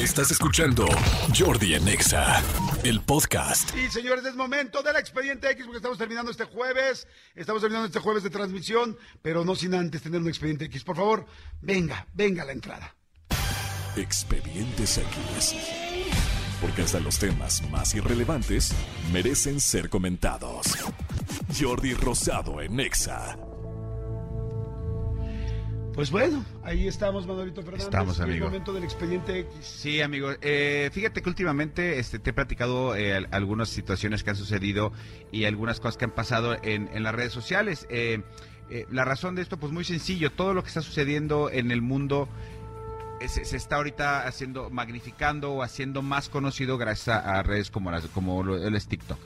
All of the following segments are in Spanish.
Estás escuchando Jordi en Exa, el podcast. Y señores, es momento del expediente X porque estamos terminando este jueves. Estamos terminando este jueves de transmisión, pero no sin antes tener un expediente X. Por favor, venga, venga la entrada. Expedientes X. Porque hasta los temas más irrelevantes merecen ser comentados. Jordi Rosado en Exa. Pues bueno, ahí estamos, Manuelito Fernández. Estamos, Es amigo. el momento del expediente X. Sí, amigo. Eh, fíjate que últimamente este, te he platicado eh, al- algunas situaciones que han sucedido y algunas cosas que han pasado en, en las redes sociales. Eh, eh, la razón de esto, pues muy sencillo. Todo lo que está sucediendo en el mundo eh, se, se está ahorita haciendo, magnificando o haciendo más conocido gracias a, a redes como, las, como lo, el es TikTok.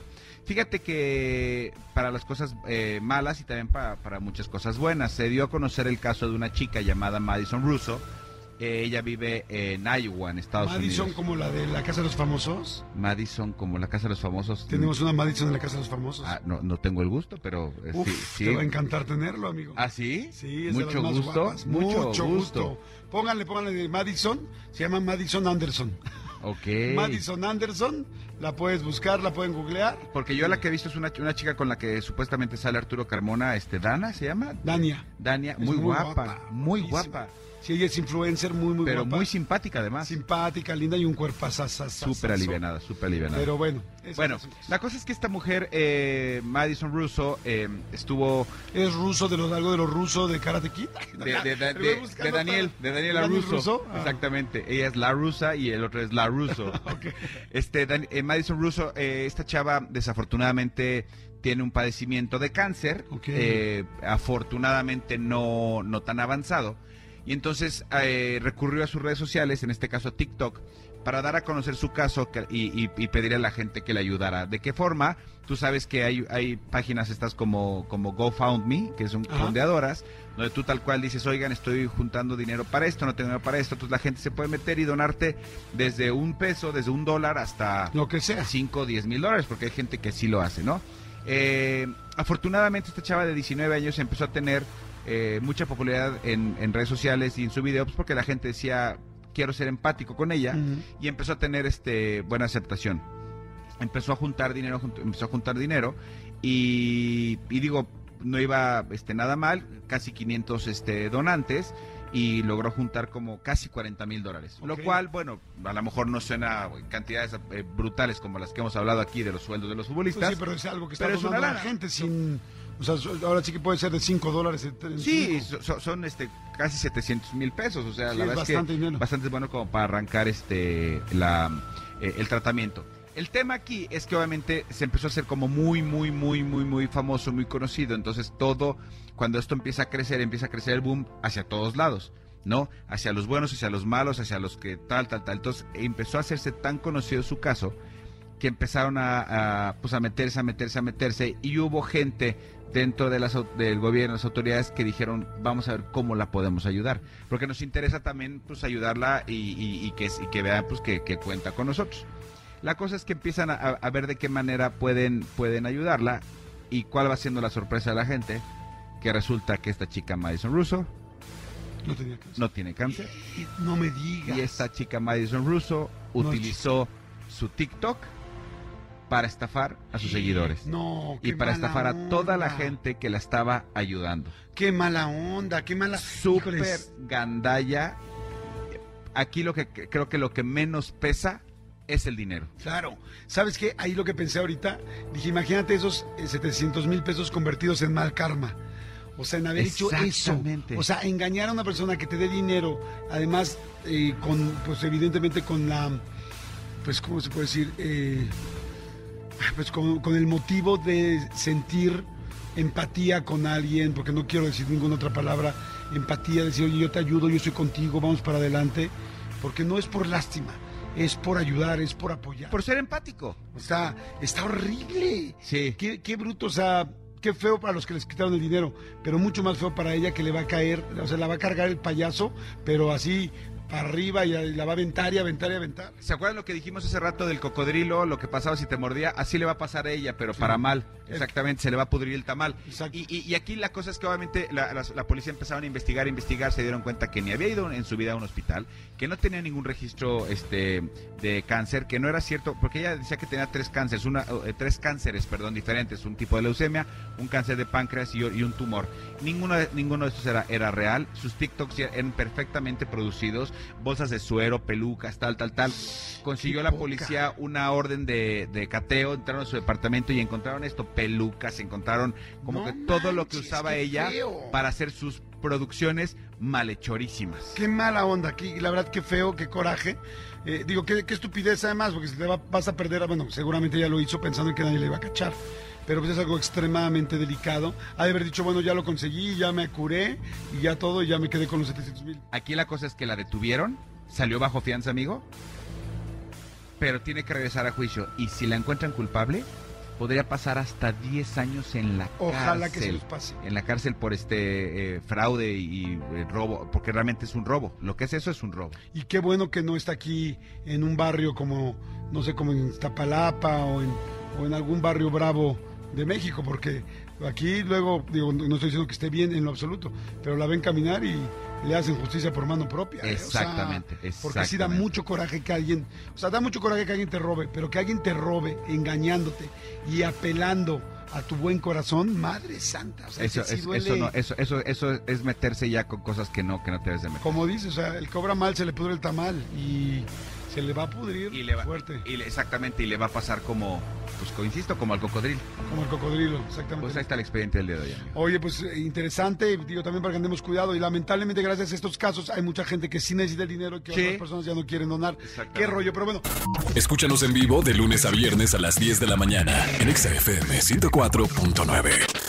Fíjate que para las cosas eh, malas y también para, para muchas cosas buenas, se dio a conocer el caso de una chica llamada Madison Russo. Eh, ella vive en Iowa, en Estados Madison Unidos. como la de la Casa de los Famosos. Madison, como la casa de los famosos. Tenemos una Madison en la Casa de los Famosos. Ah, no, no tengo el gusto, pero eh, Uf, sí. sí. te va a encantar tenerlo, amigo. ¿Ah, sí? Sí, es de mucho las más gusto. guapas. Mucho, gusto. Pónganle, pónganle de Madison. Se llama Madison Anderson. Ok. Madison Anderson. La puedes buscar, la pueden googlear. Porque yo la que he visto es una, una chica con la que supuestamente sale Arturo Carmona, este, Dana se llama. Dania. Dania, muy, muy guapa, guapa, muy guapa, Sí, ella es influencer, muy, muy pero guapa. muy simpática además. simpática, linda y un cuerpo Súper alivianada, súper alivianada. Pero bueno. bueno, la cosa es que esta mujer, eh, Madison Russo, eh, estuvo Es ruso de los algo de los rusos de Karate Kid. de, de- de- Daniel, de Daniel Daniel Russo. Russo, ah. Exactamente. Ella es la rusa y el otro es la ruso. Este, Dan- eh, Madison Russo, eh, esta chava desafortunadamente tiene un padecimiento de cáncer, Ok. eh, afortunadamente no, no tan avanzado, y entonces eh, recurrió a sus redes sociales, en este caso TikTok, para dar a conocer su caso y, y- y pedirle a la gente que le ayudara. ¿De qué forma? Tú sabes que hay, hay páginas estas como, como GoFundMe, que son Ajá. fondeadoras, donde tú tal cual dices, oigan, estoy juntando dinero para esto, no tengo dinero para esto, entonces la gente se puede meter y donarte desde un peso, desde un dólar hasta Lo que sea. 5 o 10 mil dólares, porque hay gente que sí lo hace, ¿no? Eh, afortunadamente esta chava de 19 años empezó a tener eh, mucha popularidad en, en redes sociales y en su video, pues porque la gente decía, quiero ser empático con ella, y empezó a tener este buena aceptación. Empezó a juntar dinero, empezó a juntar dinero, y, y digo, no iba este, nada mal, casi 500 este, donantes, y logró juntar como casi 40 mil dólares. Lo cual, bueno, a lo mejor no suena cantidades eh, brutales como las que hemos hablado aquí de los sueldos de los Pues futbolistas. sí, pero es algo que está Pero es una la gente sin... O sea, ahora sí que puede ser de 5 dólares. en- Sí, son este casi 700 mil pesos, o sea, Sí, la es verdad bastante es que dinero. bastante bueno como para arrancar este la eh, el tratamiento. El tema aquí es que obviamente se empezó a hacer como muy, muy, muy, muy, muy famoso, muy conocido. Entonces todo, cuando esto empieza a crecer, empieza a crecer el boom hacia todos lados, ¿no? Hacia los buenos, hacia los malos, hacia los que tal, tal, tal. Entonces empezó a hacerse tan conocido su caso que empezaron a, a, pues a meterse, a meterse, a meterse y hubo gente dentro de las, del gobierno, las autoridades que dijeron vamos a ver cómo la podemos ayudar, porque nos interesa también pues ayudarla y, y- y que, y que vean pues que, que cuenta con nosotros. La cosa es que empiezan a, a ver de qué manera pueden, pueden ayudarla y cuál va siendo la sorpresa de la gente, que resulta que esta chica Madison Russo No tenía que no tiene cáncer No me digas. y esta chica Madison Russo No, utilizó su TikTok para estafar a sus seguidores No, y para mala estafar a toda la onda. gente que la estaba ayudando. Qué mala onda, qué mala... Súper Híjoles. gandalla. Aquí lo que que- creo que lo que menos pesa es el dinero. Claro. ¿Sabes qué? Ahí lo que pensé ahorita, dije, imagínate esos 700 mil pesos convertidos en mal karma. O sea, en haber hecho eso. Exactamente. O sea, engañar a una persona que te dé dinero, además, eh, con, pues evidentemente con la, pues, ¿cómo se puede decir? Eh, pues con, con el motivo de sentir empatía con alguien, porque no quiero decir ninguna otra palabra, empatía, decir, oye, yo te ayudo, yo estoy contigo, vamos para adelante, porque no es por lástima, es por ayudar, es por apoyar. Por ser empático. O sea, está horrible. Sí. Qué, qué bruto, o sea, qué feo para los que les quitaron el dinero, pero mucho más feo para ella que le va a caer, o sea, la va a cargar el payaso, pero así arriba y la va a aventar y aventar y aventar. ¿Se acuerdan lo que dijimos hace rato del cocodrilo? Lo que pasaba si te mordía, así le va a pasar a ella, pero para mal. Exactamente, se le va a pudrir el tamal. Y, y, aquí la cosa es que obviamente la, la, policía empezaron a investigar, a investigar, se dieron cuenta que ni había ido en su vida a un hospital, que no tenía ningún registro este de cáncer, que no era cierto, porque ella decía que tenía tres cánceres, una, eh, tres cánceres, perdón, diferentes, un tipo de leucemia, un cáncer de páncreas y, y un tumor. Ninguno de, ninguno de estos era, era real, sus TikToks eran perfectamente producidos, bolsas de suero, pelucas, tal, tal, tal. Consiguió la policía una orden de, de, cateo, entraron a su departamento y encontraron esto, pelucas, encontraron como que todo lo que usaba ella para hacer sus producciones malhechorísimas. Qué mala onda aquí, la verdad qué feo, qué coraje. Eh, digo, qué, qué, estupidez además, porque si te vas a perder, bueno, seguramente ya lo hizo pensando en que nadie le iba a cachar pero pues es algo extremadamente delicado. Ha de haber dicho, bueno, ya lo conseguí, ya me curé y ya todo, y ya me quedé con los 700 mil. Aquí la cosa es que la detuvieron, salió bajo fianza, amigo, pero tiene que regresar a juicio. Y si la encuentran culpable, podría pasar hasta 10 años en la cárcel. Ojalá que se los pase. En la cárcel por este eh, fraude y eh, robo, porque realmente es un robo. Lo que es eso es un robo. Y qué bueno que no está aquí en un barrio como, no sé, como en Iztapalapa o en, o en algún barrio bravo de México, porque aquí luego, digo, no estoy diciendo que esté bien en lo absoluto, pero la ven caminar y le hacen justicia por mano propia. ¿eh? Exactamente, Porque así da mucho coraje que alguien, o sea, da mucho coraje que alguien te robe, pero que alguien te robe engañándote y apelando a tu buen corazón, madre santa. eso, eso, no, eso, eso, eso es meterse ya con cosas que no, que no te debes de meter. Como dices, o sea, el cobra mal se le pudre el tamal y se le va a pudrir y le va, fuerte. Y exactamente, y le va a pasar como, pues insisto, como al cocodrilo. Como al cocodrilo, exactamente. Pues ahí está el expediente del día de hoy. Oye, pues eh, interesante, digo también para que andemos cuidado y lamentablemente gracias a estos casos hay mucha gente que sí necesita el dinero y que otras personas ya no quieren donar. Qué rollo, pero bueno. Escúchanos en vivo de lunes a viernes a las 10 de la mañana en XFM 104.9.